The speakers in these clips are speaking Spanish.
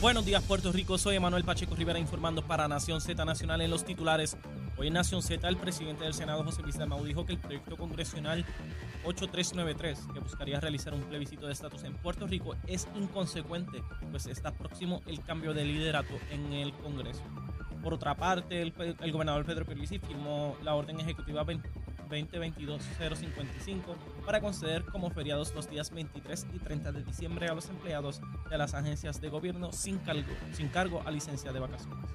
Buenos días, Puerto Rico. Soy Emanuel Pacheco Rivera informando para Nación Z Nacional en los titulares. Hoy en Nación Z, el presidente del Senado, José Luis Dalmau, dijo que el proyecto congresional 8393, que buscaría realizar un plebiscito de estatus en Puerto Rico, es inconsecuente, pues está próximo el cambio de liderato en el Congreso. Por otra parte, el, el gobernador Pedro Pierluisi firmó la orden ejecutiva 2022-055 para conceder como feriados los días 23 y 30 de diciembre a los empleados de las agencias de gobierno sin cargo, sin cargo a licencia de vacaciones.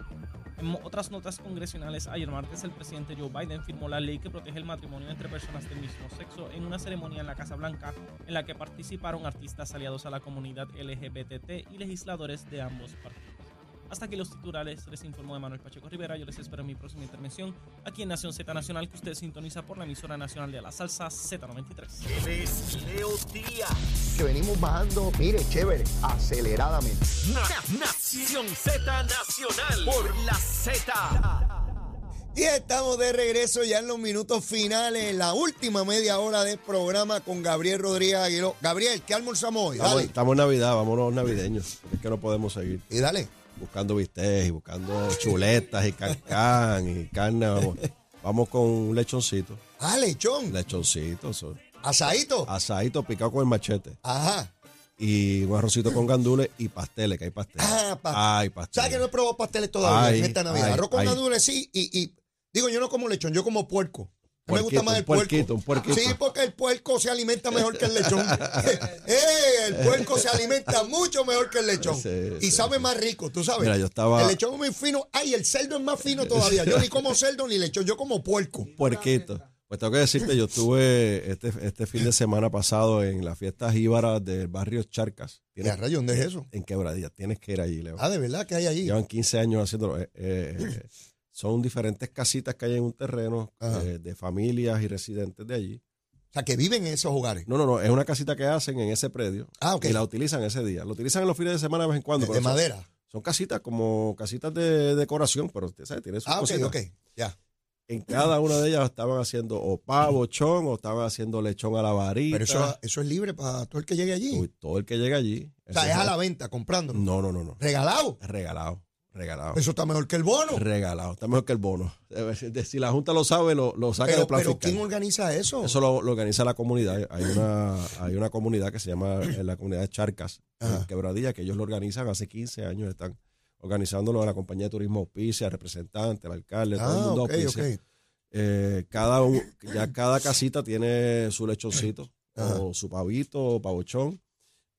En otras notas congresionales, ayer martes el presidente Joe Biden firmó la ley que protege el matrimonio entre personas del mismo sexo en una ceremonia en la Casa Blanca en la que participaron artistas aliados a la comunidad LGBT y legisladores de ambos partidos. Hasta aquí los titulares, les informó Manuel Pacheco Rivera. Yo les espero en mi próxima intervención aquí en Nación Z Nacional, que usted sintoniza por la emisora nacional de la salsa Z93. Él es Leo Díaz. que venimos bajando, mire, chévere, aceleradamente. Na- Nación Z Nacional por la Z. Y estamos de regreso ya en los minutos finales, en la última media hora del programa con Gabriel Rodríguez Aguiló. Gabriel, ¿qué almorzamos hoy? Estamos, Dale. estamos en Navidad, vámonos navideños. Es que no podemos seguir Y dale. Buscando bistec y buscando chuletas y cancán y carne. Vamos, vamos con un lechoncito. Ah, lechón. Lechoncito, eso. Asadito. asadito picado con el machete. Ajá. Y un arrocito con gandules y pasteles, que hay pasteles. Ah, pa- Ay, pasteles. ¿Sabes que no he probado pasteles todavía Ay, en esta Navidad? ay, Arroz con ay. gandules sí y, y digo, yo no como lechón, yo como puerco. Me gusta más el un puerquito, puerco. Sí, porque el puerco se alimenta mejor que el lechón. Eh, el puerco se alimenta mucho mejor que el lechón. Sí, y sí, sabe sí. más rico, tú sabes. Mira, yo estaba- El lechón es muy fino. Ay, el cerdo es más fino todavía. Yo ni como cerdo ni lechón, yo como puerco. Puerquito. Pues tengo que decirte, yo estuve este, este fin de semana pasado en las fiestas jíbaras del barrio Charcas. ¿Qué a rayos, dónde es eso? En Quebradilla. Tienes que ir allí, Leo. Ah, de verdad que hay allí. Llevan 15 años haciéndolo. Eh, eh, son diferentes casitas que hay en un terreno eh, de familias y residentes de allí. O sea, que viven en esos hogares. No, no, no, es una casita que hacen en ese predio Ah, ok. y la utilizan ese día. Lo utilizan en los fines de semana de vez en cuando. De, pero de son- madera. Son, casitas como casitas de decoración, pero usted sabe, tiene sus Ah, ok, cositas. ok. Ya. En cada una de ellas estaban haciendo o pavo, chón, o estaban haciendo lechón a la varita. Pero eso, eso es libre para todo el que llegue allí. Uy, todo el que llega allí. o sea, es a la venta, comprando. No, no, no, no. Regalado. Regalado, regalado. Eso está mejor que el bono. Regalado. Está mejor que el bono. Eh, Si la Junta lo sabe, lo, lo saca Pero, del plan pero fiscal. ¿quién organiza eso? Eso lo, lo organiza la comunidad. Hay una, hay una comunidad que se llama eh, la comunidad de Charcas, en. Quebradilla, que ellos lo organizan hace 15 años. Están organizándolo a la compañía de turismo auspicia, representante, el alcalde, todo el ah, mundo ok, auspicia. ok. Eh, cada un- ya cada casita tiene su lechoncito, Ajá. o su pavito, o pavochón.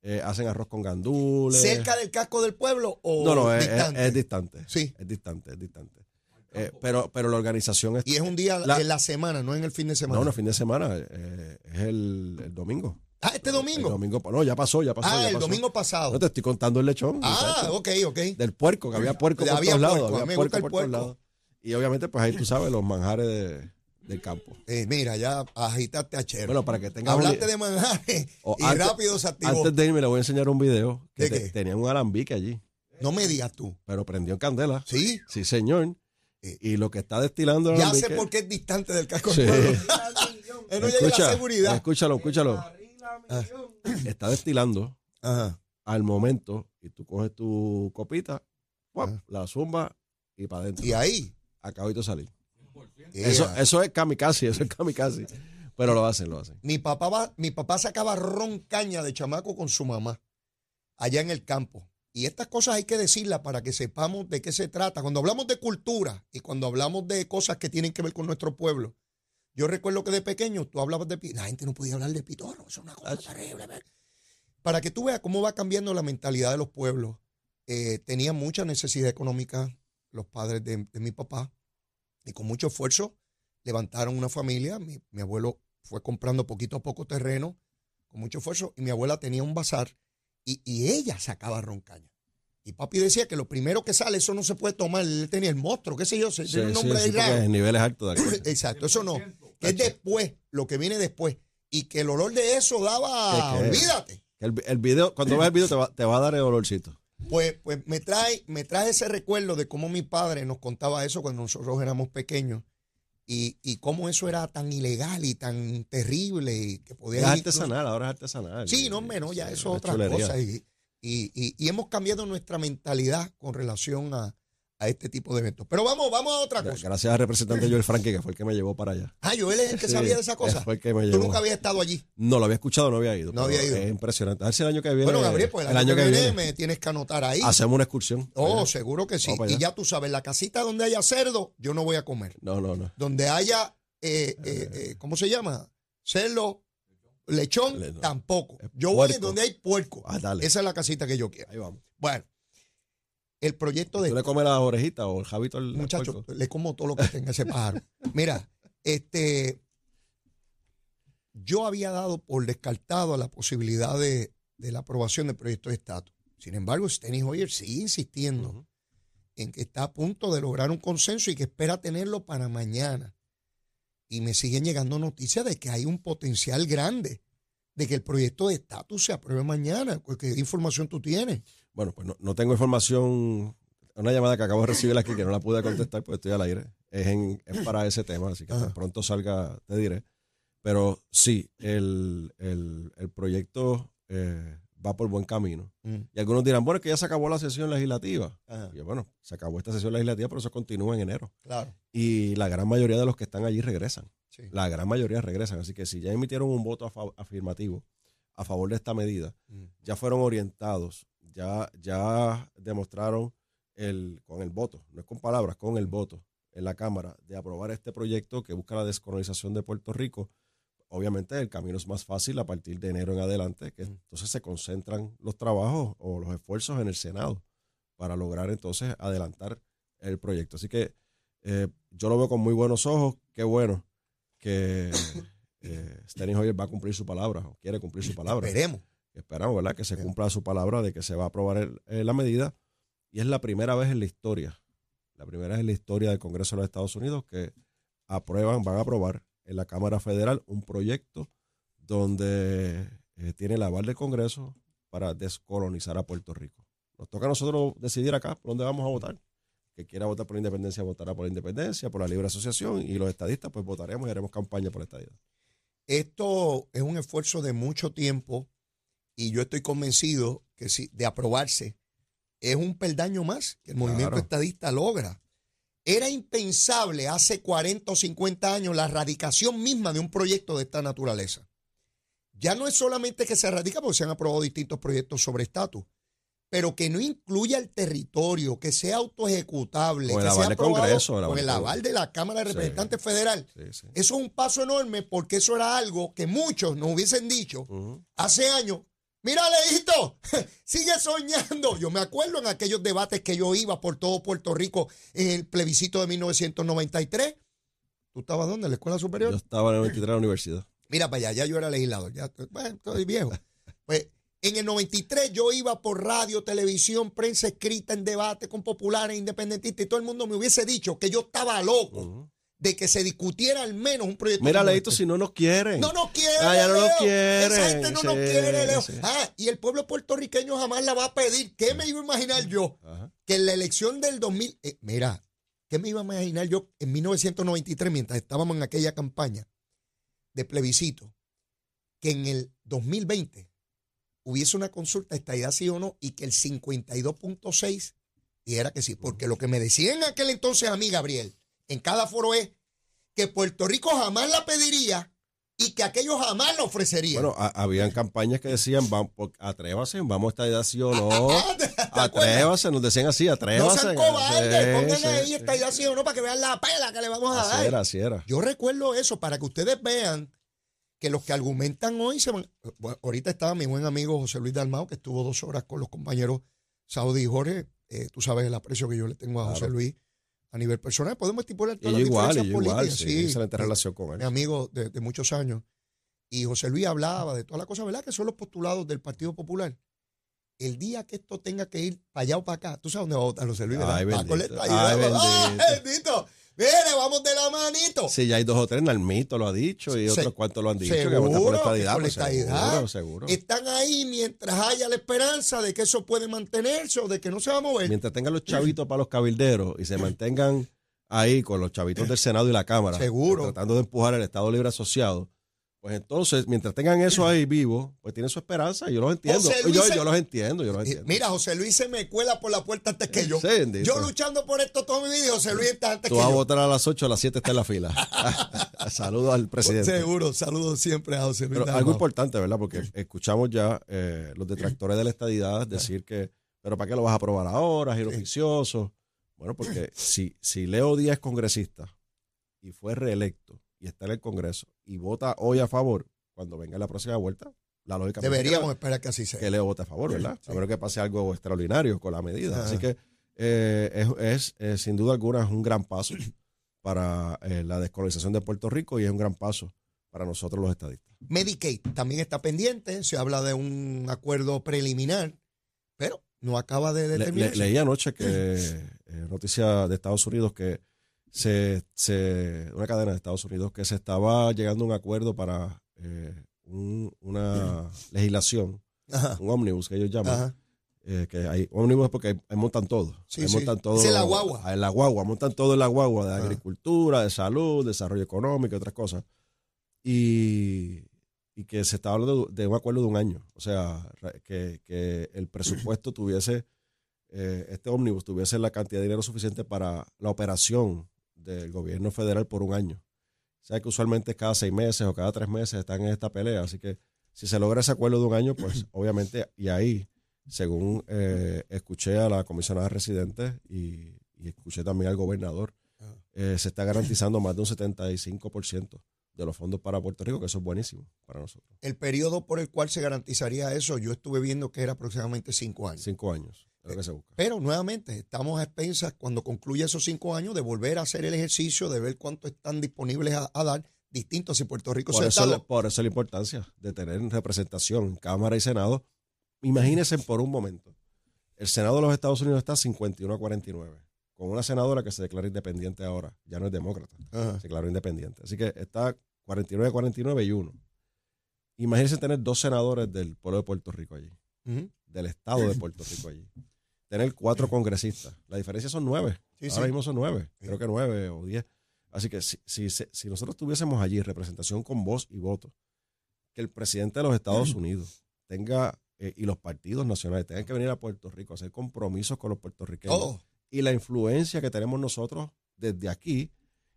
Eh, hacen arroz con gandules. ¿Cerca del casco del pueblo o No, no, es, distante? es distante. Sí. Es distante, es distante. Eh, pero, pero la organización es. Y es un día La- en la semana, no en el fin de semana. no, no, fin de semana. eh, es el, el domingo. Ah, este domingo. El domingo. No, ya pasó, ya pasó. ah, ya el pasó. domingo pasado. No te estoy contando el lechón. ah, ok, ok. Del puerco, que había puerco por Había todos lados. puerco, mí Había me puerco gusta el por todos lados. Y obviamente, pues ahí tú sabes, los manjares de- del campo. Eh, mira, ya agitaste a Chero. Bueno, para que tengas Hablaste un- de manjares O y antes- rápido se activó. Antes de irme, le voy a enseñar un video que ¿De te- qué? tenía un alambique allí, No me digas tú. pero prendió en candela. Sí. Sí, señor. Eh, Y lo que está destilando el Ya sé alambique- por qué es distante del casco Sí. Él no llega a la seguridad. Escúchalo, escúchalo. Ah. Está destilando Ajá. al momento y tú coges tu copita, la zumba y para adentro. Y ahí. Acabito de salir. Eso, eso es kamikaze, eso es kamikaze. Pero lo hacen, lo hacen. Mi papá, va, mi papá sacaba ron caña de chamaco con su mamá allá en el campo. Y estas cosas hay que decirlas para que sepamos de qué se trata. Cuando hablamos de cultura y cuando hablamos de cosas que tienen que ver con nuestro pueblo, yo recuerdo que de pequeño tú hablabas de. La gente no podía hablar de pitorro. Es una cosa terrible. Para que tú veas cómo va cambiando la mentalidad de los pueblos. Eh, tenían mucha necesidad económica los padres de, de mi papá y con mucho esfuerzo levantaron una familia. Mi, mi abuelo fue comprando poquito a poco terreno con mucho esfuerzo y mi abuela tenía un bazar y, y ella sacaba roncaña. Y papi decía que lo primero que sale, eso no se puede tomar. Él tenía el monstruo, qué sé yo, se- Sí, tiene un nombre sí, niveles altos de aquí. Exacto, eso no. Que es después, lo que viene después. Y que el olor de eso daba, ¿Qué, qué? olvídate. El, el video, cuando veas el video te va, te va a dar el olorcito. Pues, pues me trae, me trae ese recuerdo de cómo mi padre nos contaba eso cuando nosotros éramos pequeños. Y, y cómo eso era tan ilegal y tan terrible y que podía Es artesanal, ahora es artesanal. Sí, no menos, ya Sí, eso es otra chulería. cosa. Y, Y, y- y hemos cambiado nuestra mentalidad con relación a, a este tipo de eventos. Pero vamos, vamos a otra cosa. Gracias al representante Joel Frankie, que fue el que me llevó para allá. Ah, Joel es el que Sí, sabía de esa cosa. Fue el que me Tú nunca habías estado allí. No, lo había escuchado, no había ido. No había ido. Es impresionante. A ver si el año que viene. Bueno, Gabriel, pues el, año, que viene, me tienes que anotar ahí. hacemos una excursión. Oh, Allá. seguro que sí. Y ya tú sabes, la casita donde haya cerdo, yo no voy a comer. No, no, no. Donde haya, eh, eh, eh, ¿cómo se llama? Cerdo, lechón, Le- no. tampoco. Yo voy donde hay puerco. Ah, dale. Esa es la casita que yo quiero. Ahí vamos. Bueno, el proyecto de ¿Tú le comes las orejitas o el jabito al puerco? le como todo lo que tenga ese pájaro. Mira, este, yo había dado por descartado la posibilidad de, de la aprobación del proyecto de estatus. Sin embargo, Steny Hoyer sigue insistiendo en que está a punto de lograr un consenso y que espera tenerlo para mañana. Y me siguen llegando noticias de que hay un potencial grande de que el proyecto de estatus se apruebe mañana. ¿Qué información tú tienes? Bueno, pues no, no tengo información. Una llamada que acabo de recibir aquí que no la pude contestar porque estoy al aire. Es, en, es para ese tema, así que tan Ajá. pronto salga te diré. Pero sí, el, el- el proyecto eh, va por buen camino. Mm, Y algunos dirán, bueno, es que ya se acabó la sesión legislativa. ajá, Y yo, bueno, se acabó esta sesión legislativa, pero eso continúa en enero. claro. Y la gran mayoría de los que están allí regresan. sí. La gran mayoría regresan. Así que si ya emitieron un voto afirmativo a favor de esta medida, Mm. ya fueron orientados, ya, ya demostraron el, con el voto, no es con palabras, con el voto en la Cámara de aprobar este proyecto que busca la descolonización de Puerto Rico. Obviamente el camino es más fácil a partir de enero en adelante, que entonces se concentran los trabajos o los esfuerzos en el Senado para lograr entonces adelantar el proyecto. Así que eh, yo lo veo con muy buenos ojos, qué bueno que eh, Steny Hoyer va a cumplir su palabra, o quiere cumplir su palabra Esperemos. Esperamos, ¿verdad? Que se cumpla su palabra de que se va a aprobar el- eh, la medida. Y es la primera vez en la historia, la primera vez en la historia del Congreso de los Estados Unidos que aprueban, van a aprobar en la Cámara Federal un proyecto donde eh, tiene el aval del Congreso para descolonizar a Puerto Rico. Nos toca a nosotros decidir acá por dónde vamos a votar. Que quiera votar por la independencia, votará por la independencia, por la libre asociación, y los estadistas, pues votaremos y haremos campaña por la estadidad. Esto es un esfuerzo de mucho tiempo y yo estoy convencido que si de aprobarse es un peldaño más que el movimiento Claro. estadista logra. Era impensable hace 40 o 50 años la erradicación misma de un proyecto de esta naturaleza. Ya no es solamente que se erradica porque se han aprobado distintos proyectos sobre estatus, pero que no incluya el territorio, que sea autoejecutable, que sea aprobado Congreso, el con el aval de la Cámara de Sí. Representantes Federal. Sí, sí. Eso es un paso enorme porque eso era algo que muchos nos hubiesen dicho hace años. Mira, Leito, sigue soñando. Yo me acuerdo en aquellos debates que yo iba por todo Puerto Rico en el plebiscito de 1993. ¿Tú estabas dónde? ¿En la escuela superior? Yo estaba en el 93 de la universidad. Mira para allá, ya yo era legislador, ya bueno, estoy viejo. Pues en el 93 yo iba por radio, televisión, prensa escrita en debate con populares, independentistas y todo el mundo me hubiese dicho que yo estaba loco. De que se discutiera al menos un proyecto. Mira, Leito, este. si no nos quieren. No nos quiere. Ah, ya no nos Leo. quieren. Esa gente no nos Sí, quiere, Leo. sí. Ah, y el pueblo puertorriqueño jamás la va a pedir. ¿Qué me iba a imaginar yo? Ajá. Que en la elección del 2000, eh, mira, ¿qué me iba a imaginar yo en 1993 mientras estábamos en aquella campaña de plebiscito? Que en el 2020 hubiese una consulta, estaría sí o no, y que el 52.6 dijera que sí. Porque lo que me decían en aquel entonces a mí, Gabriel, en cada foro es que Puerto Rico jamás la pediría y que aquellos jamás la ofrecerían. Bueno, a- habían campañas que decían, vamos, atrévase, vamos a esta edad sí o no. Ah, ¿te acuerdas? Atrévase, nos decían así, No atrévase. sean cobardes, pongan sí, ahí sí. esta idea sí o no para que vean la pela que le vamos a Así dar. era, así era. Yo recuerdo eso para que ustedes vean que los que argumentan hoy se van. Bueno, ahorita estaba mi buen amigo José Luis Dalmao, que estuvo dos horas con los compañeros Saudi y Jorge. Eh, tú sabes el aprecio que yo le tengo a José. Luis a nivel personal. Podemos estipular Y todas yo las igual, y diferencias igual, políticas. sí, sí. excelente Mi- relación con mi él. amigo de, de muchos años. Y José Luis hablaba de todas las cosas, ¿verdad? Que son los postulados del Partido Popular. El día que esto tenga que ir para allá o para acá, tú sabes dónde va a votar José Luis, ¿verdad? Ay, bendito. Ay, bendito. Mire, vamos de la manito. Sí, ya hay dos o tres, Nalmito lo ha dicho y otros cuantos lo han dicho, que seguro votan por la que estadidad. por la pues, estadidad. Seguro, seguro. Están ahí mientras haya la esperanza de que eso puede mantenerse o de que no se va a mover. Mientras tengan los chavitos para los cabilderos y se mantengan ahí con los chavitos del Senado y la Cámara, Seguro. tratando de empujar el Estado Libre Asociado, Pues entonces, mientras tengan eso ahí vivo, pues tienen su esperanza. Yo los entiendo. Yo, se- yo los entiendo, yo los Y entiendo. Mira, José Luis se me cuela por la puerta antes que yo. Sí, yo luchando por esto todo mi vida y José Luis está antes Tú que vas a yo. votar a las 8, a las 7 está en la fila. Saludos al presidente. Seguro, saludos siempre a José Luis. Pero algo importante, ¿verdad? Porque escuchamos ya eh, los detractores de la estadidad decir que, pero ¿para qué lo vas a aprobar ahora? Giro oficioso. Bueno, porque si, si Leo Díaz es congresista y fue reelecto y está en el Congreso y vota hoy a favor, cuando venga la próxima vuelta, la lógica Deberíamos esperar que así sea. que Leo vote a favor, ¿verdad? Sí. A menos que pase algo extraordinario con la medida. Ajá. Así que eh, es, es, eh, sin duda alguna es un gran paso para eh, la descolonización de Puerto Rico y es un gran paso para nosotros los estadistas. Medicaid también está pendiente, se habla de un acuerdo preliminar, pero no acaba de Le- le- determinarse. leí anoche que noticia de Estados Unidos que se, se una cadena de Estados Unidos que se estaba llegando a un acuerdo para eh, un- una legislación, Ajá, un ómnibus que ellos llaman, eh, que hay ómnibus porque montan todo, Sí, ahí sí. montan todo, es la guagua. ah, en la guagua, montan todo en la guagua de agricultura, de salud, desarrollo económico y otras cosas, y, y que se estaba hablando de, de un acuerdo de un año, o sea, que, que el presupuesto tuviese eh, este ómnibus tuviese la cantidad de dinero suficiente para la operación del gobierno federal por un año. O sea que usualmente es cada seis meses o cada tres meses están en esta pelea. Así que si se logra ese acuerdo de un año, pues obviamente, y ahí, según eh, escuché a la comisionada residente y, y escuché también al gobernador, eh, se está garantizando más de un 75% de los fondos para Puerto Rico, que eso es buenísimo para nosotros. El periodo por el cual se garantizaría eso, yo estuve viendo que era aproximadamente cinco años. Cinco años, lo que se busca. Pero nuevamente, estamos a expensas cuando concluya esos cinco años de volver a hacer el ejercicio, de ver cuánto están disponibles a, a dar, distinto a si Puerto Rico Por se eso, Estado. por eso la importancia de tener representación en Cámara y Senado. Imagínense por un momento. El Senado de los Estados Unidos está 51 a 49, con una senadora que se declara independiente ahora, ya no es demócrata, Ajá. se declaró independiente. Así que está 49 a 49 y uno. Imagínense tener dos senadores del pueblo de Puerto Rico allí, del estado de Puerto Rico allí. Tener cuatro congresistas. La diferencia son nueve. Sí, Ahora sí. mismo son nueve. Creo que nueve o diez. Así que si, si, si nosotros tuviésemos allí representación con voz y voto, que el presidente de los Estados Unidos tenga, eh, y los partidos nacionales tengan que venir a Puerto Rico a hacer compromisos con los puertorriqueños Todo. y la influencia que tenemos nosotros desde aquí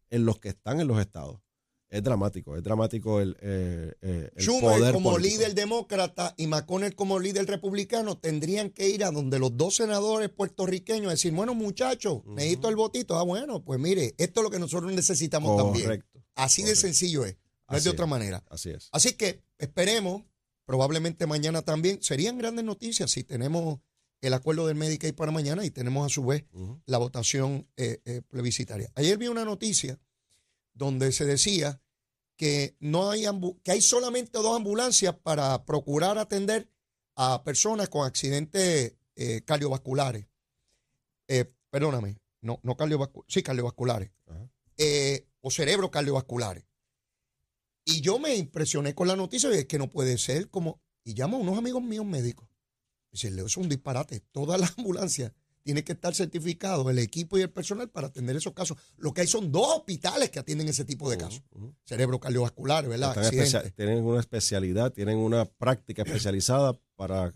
en los que están en los estados. Es dramático, es dramático el, eh, eh, el Schumer poder como político. líder demócrata y McConnell como líder republicano tendrían que ir a donde los dos senadores puertorriqueños decir, bueno muchachos, necesito el votito. Ah, bueno, pues mire, esto es lo que nosotros necesitamos también. Correcto, Así de sencillo es, no es de otra manera. así es. Así que esperemos, probablemente mañana también, serían grandes noticias si tenemos el acuerdo del Medicaid para mañana y tenemos a su vez la votación eh, eh, plebiscitaria. Ayer vi una noticia donde se decía que no hay que hay solamente dos ambulancias para procurar atender a personas con accidentes eh, cardiovasculares. Eh, perdóname, no, no cardiovasculares, sí, cardiovasculares. Eh, o cerebro cardiovasculares. Y yo me impresioné con la noticia y es que no puede ser como. Y llamo a unos amigos míos médicos. Dice, Leo, eso es un disparate. Todas las ambulancias tienen que estar certificados, el equipo y el personal, para atender esos casos. Lo que hay son dos hospitales que atienden ese tipo de casos. Ujú. Cerebro cardiovascular, ¿verdad? Tienen una especialidad, tienen una práctica especializada para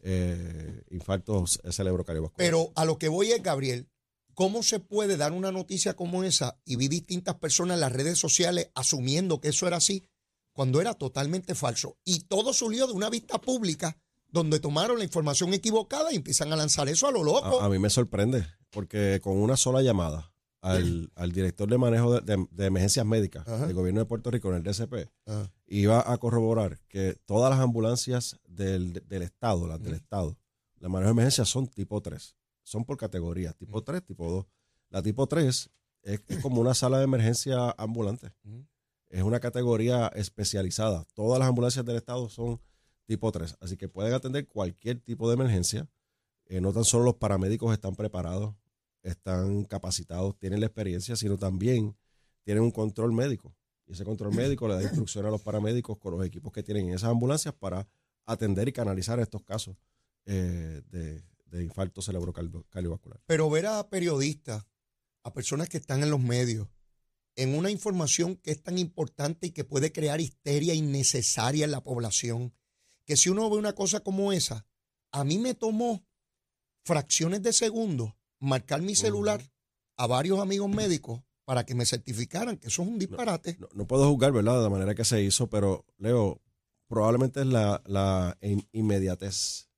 eh, infartos cerebrocardiovasculares. Pero a lo que voy es, Gabriel, ¿cómo se puede dar una noticia como esa y vi distintas personas en las redes sociales asumiendo que eso era así cuando era totalmente falso? Y todo surgió de una vista pública donde tomaron la información equivocada y empiezan a lanzar eso a lo loco. a, a mí me sorprende, porque con una sola llamada al, al director de manejo de, de- de emergencias médicas Ajá. del gobierno de Puerto Rico, en el DCP, iba a corroborar que todas las ambulancias del, del Estado, las del Estado, la manejo de emergencias son tipo 3. Son por categoría, tipo 3, tipo 2. La tipo 3 es, es como una sala de emergencia ambulante. Es una categoría especializada. Todas las ambulancias del Estado son tipo 3. Así que pueden atender cualquier tipo de emergencia. Eh, no tan solo los paramédicos están preparados, están capacitados, tienen la experiencia, sino también tienen un control médico. Y ese control médico le da instrucción a los paramédicos con los equipos que tienen en esas ambulancias para atender y canalizar estos casos eh, de, de infarto cerebrocardiovascular. Pero ver a periodistas, a personas que están en los medios, en una información que es tan importante y que puede crear histeria innecesaria en la población, que si uno ve una cosa como esa, a mí me tomó fracciones de segundo marcar mi celular a varios amigos médicos para que me certificaran que eso es un disparate. No, no puedo juzgar, ¿verdad? De la manera que se hizo, pero Leo, probablemente es la, la in- inmediatez.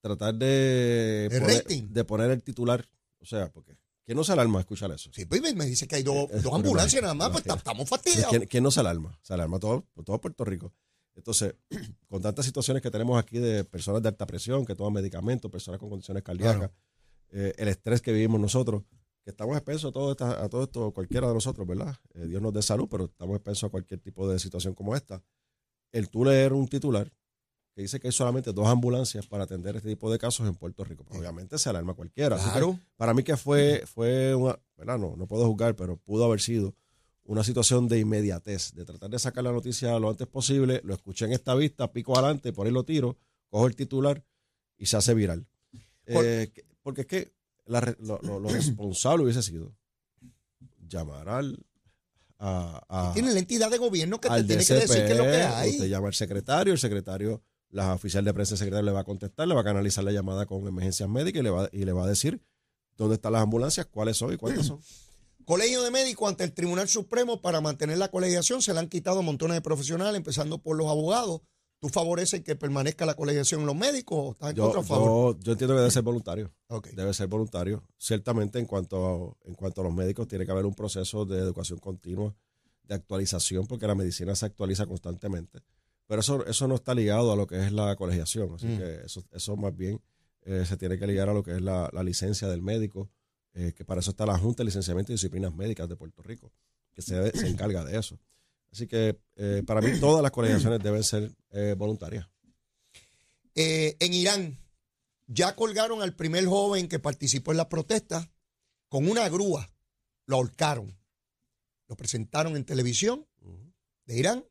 Tratar de, El poner, rating. de poner el titular. O sea, porque ¿quién no se alarma a escuchar eso? Sí, pues me dice que hay dos, dos ambulancias nada más, pues estamos fastidiados. ¿Quién, quién no se alarma? Se alarma todo, todo Puerto Rico. Entonces, con tantas situaciones que tenemos aquí de personas de alta presión que toman medicamentos, personas con condiciones cardíacas, eh, el estrés que vivimos nosotros, que estamos expensos a todo, esta- a todo esto, cualquiera de nosotros, ¿verdad? Eh, Dios nos dé salud, pero estamos expensos a cualquier tipo de situación como esta. El tú leer un titular que dice que hay solamente dos ambulancias para atender este tipo de casos en Puerto Rico. Pues, obviamente se alarma cualquiera. Claro. para mí que fue, fue una, ¿verdad? No, no puedo juzgar, pero pudo haber sido una situación de inmediatez, de tratar de sacar la noticia lo antes posible. Lo escuché en esta vista, pico adelante, por ahí lo tiro, cojo el titular y se hace viral. Por- Eh, que- porque es que la lo, lo- lo responsable hubiese sido llamar al a, a- Tiene la entidad de gobierno que te tiene que decir qué es lo que hay. Usted llama al secretario, el secretario, la oficial de prensa del secretario le va a contestar, le va a canalizar la llamada con emergencias médicas y le va, y le va a decir dónde están las ambulancias, cuáles son y cuántas son. Colegio de Médicos ante el Tribunal Supremo para mantener la colegiación. Se le han quitado montones de profesionales, empezando por los abogados. ¿Tú favoreces que permanezca la colegiación en los médicos o estás en Yo, contra a favor? yo, yo entiendo que debe ser voluntario. Ok. Debe ser voluntario. Ciertamente, en cuanto, a, en cuanto a los médicos, tiene que haber un proceso de educación continua, de actualización, porque la medicina se actualiza constantemente. Pero eso, eso no está ligado a lo que es la colegiación. Así Mm. que eso, eso más bien eh, se tiene que ligar a lo que es la, la licencia del médico, eh, que para eso está la Junta de Licenciamiento y Disciplinas Médicas de Puerto Rico, que se, se encarga de eso. Así que eh, para mí todas las colegiaciones deben ser eh, voluntarias. En Irán ya colgaron al primer joven que participó en la protesta con una grúa. Lo ahorcaron. Lo presentaron en televisión de Irán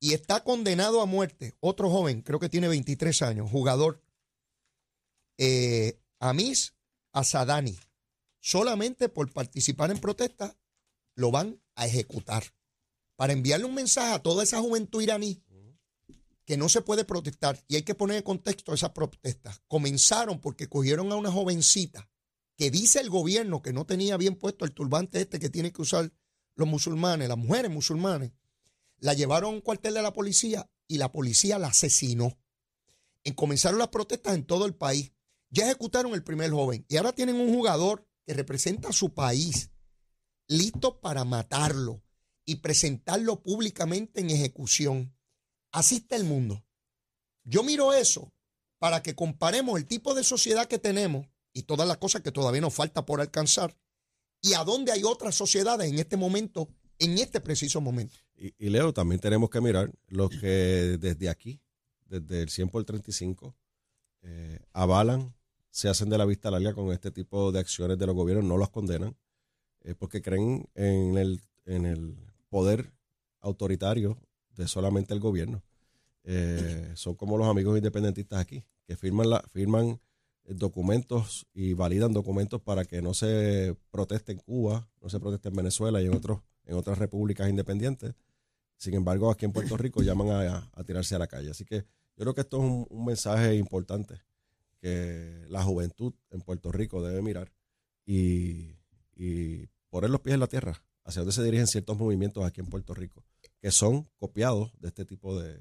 y está condenado a muerte. Otro joven, creo que tiene 23 años, jugador, Amis Asadani. Solamente por participar en protesta lo van a ejecutar. Para enviarle un mensaje a toda esa juventud iraní que no se puede protestar y hay que poner en contexto esas protestas. Comenzaron porque cogieron a una jovencita que dice el gobierno que no tenía bien puesto el turbante este que tienen que usar los musulmanes, las mujeres musulmanes. La llevaron a un cuartel de la policía y la policía la asesinó. En comenzaron las protestas en todo el país. Ya ejecutaron el primer joven y ahora tienen un jugador que representa a su país listo para matarlo y presentarlo públicamente en ejecución. Así está el mundo. Yo miro eso para que comparemos el tipo de sociedad que tenemos y todas las cosas que todavía nos falta por alcanzar y a dónde hay otras sociedades en este momento, en este preciso momento. Y, Leo, también tenemos que mirar los que desde aquí, desde el 100 por 35, eh, avalan, se hacen de la vista larga con este tipo de acciones de los gobiernos, no los condenan, eh, porque creen en el, en el poder autoritario de solamente el gobierno. Eh, son como los amigos independentistas aquí, que firman, la, firman documentos y validan documentos para que no se proteste en Cuba, no se proteste en Venezuela y en, otros, en otras repúblicas independientes. Sin embargo, aquí en Puerto Rico llaman a, a tirarse a la calle. Así que yo creo que esto es un, un mensaje importante que la juventud en Puerto Rico debe mirar y, y poner los pies en la tierra hacia donde se dirigen ciertos movimientos aquí en Puerto Rico, que son copiados de este tipo de,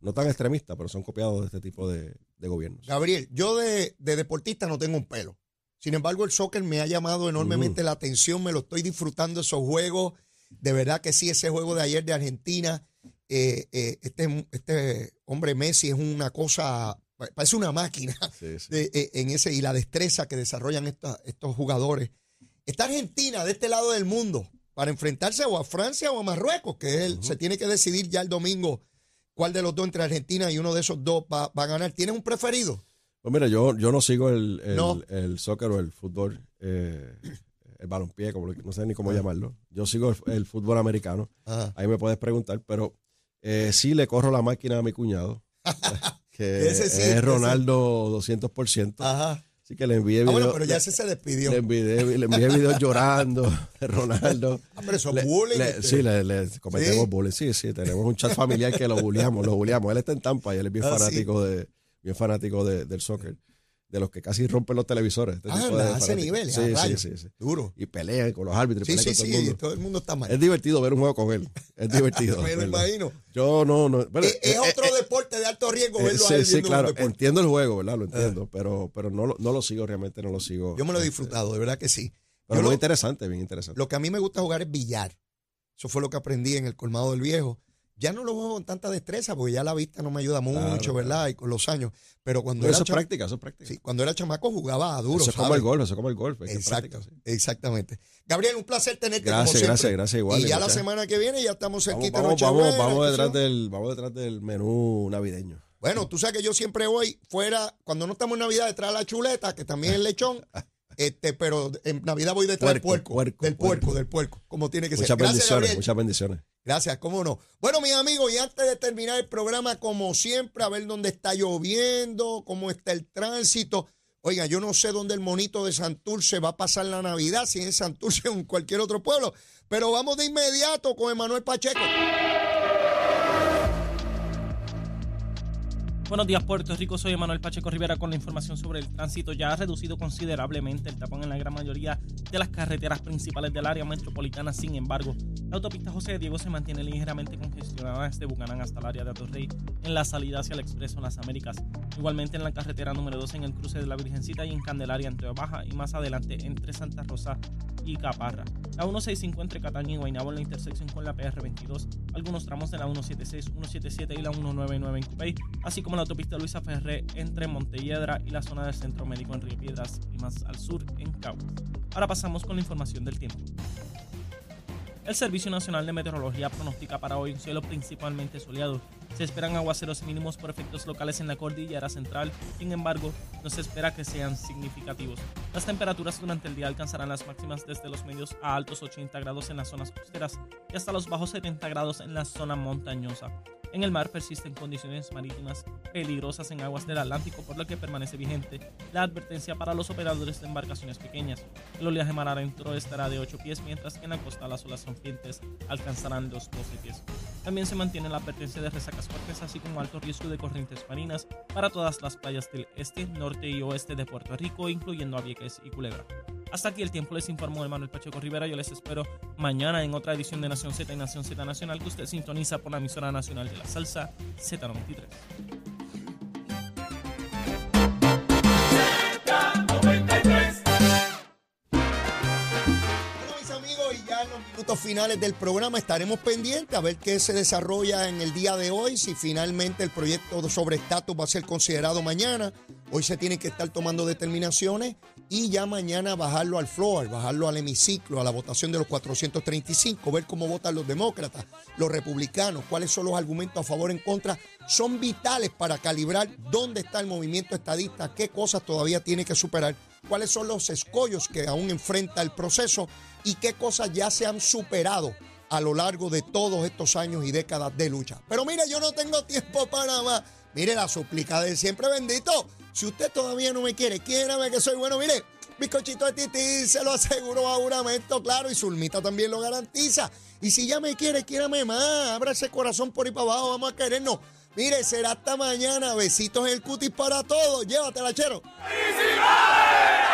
no tan extremistas, pero son copiados de este tipo de, de gobiernos. Gabriel, yo de, de deportista no tengo un pelo. Sin embargo, el soccer me ha llamado enormemente la atención, me lo estoy disfrutando esos juegos. De verdad que sí, ese juego de ayer de Argentina, eh, eh, este, este hombre Messi es una cosa, parece una máquina Sí, sí. de- eh, en ese y la destreza que desarrollan esta- estos jugadores. Está Argentina de este lado del mundo para enfrentarse o a Francia o a Marruecos, que se tiene que decidir ya el domingo cuál de los dos entre Argentina y uno de esos dos va, va a ganar. ¿Tienes un preferido? Pues mira, yo, yo no sigo el, el, No. el soccer o el fútbol, eh, el balompié, como no sé ni cómo llamarlo. Yo sigo el, el fútbol americano. Ajá. Ahí me puedes preguntar, pero eh, sí le corro la máquina a mi cuñado, que Ese sí, es ese- Ronaldo 200%. Ajá. Así que le envié Ah, bueno, pero ya ese se despidió. le envié, le envié videos llorando Ronaldo. Ah, pero eso es bullying, le- este. sí, le, le cometemos ¿Sí? bullying. Sí, sí, tenemos un chat familiar que lo bulleamos, lo bulleamos. Él está en Tampa y él es bien Ah, sí. fanático de bien fanático de- del soccer. De los que casi rompen los televisores. este Ah, tipo de a ese fanáticos. nivel, Sí, a sí, sí, sí. Duro. Y pelean con los árbitros. Sí, sí, sí, todo el mundo. todo el mundo está mal. Es divertido ver un juego con él. Es divertido. Me lo imagino. Yo no, no. bueno, es es eh, otro eh, deporte de alto riesgo eh, verlo a sí, él sí, claro. Entiendo el juego, ¿verdad? Lo entiendo. Pero, pero no, lo- no lo sigo, realmente no lo sigo. Yo me lo he Este, disfrutado, de verdad que sí. Pero muy lo- interesante, bien interesante. Lo que a mí me gusta jugar es billar. Eso fue lo que aprendí en el colmado del viejo. Ya no lo juego con tanta destreza porque ya la vista no me ayuda mucho, Claro, ¿verdad? Y con los años. Pero cuando, Pero era, eso es práctica, eso es práctica. sí, cuando era chamaco jugaba a duro. eso es como el golf, eso es como el golf. Exacto, práctica, sí. exactamente. Gabriel, un placer tenerte Gracias, como siempre. gracias, gracias, igual, Y ya la semana que viene ya estamos Vamos, cerquita vamos, vamos, Nochebuena, vamos sé detrás del, vamos detrás del menú navideño. Bueno, tú sabes que yo siempre voy fuera, cuando no estamos en Navidad, detrás de la chuleta, que también es lechón. Este, pero en Navidad voy detrás del Puerco, del puerco, puerco. del puerco, como tiene que Muchas ser. Gracias, bendiciones, Gabriel. muchas bendiciones. Gracias, cómo no. Bueno, mis amigos, y antes de terminar el programa, como siempre, a ver dónde está lloviendo, cómo está el tránsito. Oiga, yo no sé dónde el monito de Santurce va a pasar la Navidad, si en Santurce o en cualquier otro pueblo, pero vamos de inmediato con Emanuel Pacheco. Buenos días, Puerto Rico. Soy Manuel Pacheco Rivera con la información sobre el tránsito. Ya ha reducido considerablemente el tapón en la gran mayoría de las carreteras principales del área metropolitana. Sin embargo, la autopista José de Diego se mantiene ligeramente congestionada desde Bucanán hasta el área de Atorrey en la salida hacia el Expreso Las Américas. Igualmente en la carretera número 2 en el cruce de la Virgencita y en Candelaria entre Baja y más adelante entre Santa Rosa y Caparra. La 165 entre Cataño y Guaynabo en la intersección con la PR22, algunos tramos de la 176, 177 y la 199 en Cupey, así como la autopista Luisa Ferré entre Montelledra y la zona del Centro Médico en Río Piedras y más al sur en Cabo. Ahora pasamos con la información del tiempo. El Servicio Nacional de Meteorología pronostica para hoy un cielo principalmente soleado. Se esperan aguaceros mínimos por efectos locales en la cordillera central, sin embargo, no se espera que sean significativos. Las temperaturas durante el día alcanzarán las máximas desde los medios a altos 80 grados en las zonas costeras y hasta los bajos 70 grados en la zona montañosa. En el mar persisten condiciones marítimas peligrosas en aguas del Atlántico, por lo que permanece vigente la advertencia para los operadores de embarcaciones pequeñas. El oleaje mar adentro estará de 8 pies, mientras que en la costa las olas rompientes alcanzarán los 12 pies. También se mantiene la advertencia de resacas fuertes, así como alto riesgo de corrientes marinas para todas las playas del este, norte y oeste de Puerto Rico, incluyendo a y Culebra. Hasta aquí el tiempo, les informó Manuel Pacheco Rivera. Yo les espero mañana en otra edición de Nación Z y Nación Z Nacional que usted sintoniza por la emisora nacional de la salsa Z93. Bueno, mis amigos, y ya en los minutos finales del programa estaremos pendientes a ver qué se desarrolla en el día de hoy, si finalmente el proyecto sobre estatus va a ser considerado mañana. Hoy se tienen que estar tomando determinaciones y ya mañana bajarlo al floor, bajarlo al hemiciclo, a la votación de los 435, ver cómo votan los demócratas, los republicanos, cuáles son los argumentos a favor en contra. Son vitales para calibrar dónde está el movimiento estadista, qué cosas todavía tiene que superar, cuáles son los escollos que aún enfrenta el proceso y qué cosas ya se han superado a lo largo de todos estos años y décadas de lucha. Pero mire, yo no tengo tiempo para más. Mire la súplica de siempre bendito. Si usted todavía no me quiere, quiérame que soy bueno. Mire, bizcochito de tití se lo aseguro a juramento, claro, y Zulmita también lo garantiza. Y si ya me quiere, quiérame más. Abra ese corazón por ahí para abajo, vamos a querernos. Mire, será hasta mañana. Besitos en el cutis para todos. Llévatela, chero. ¡Felicidades!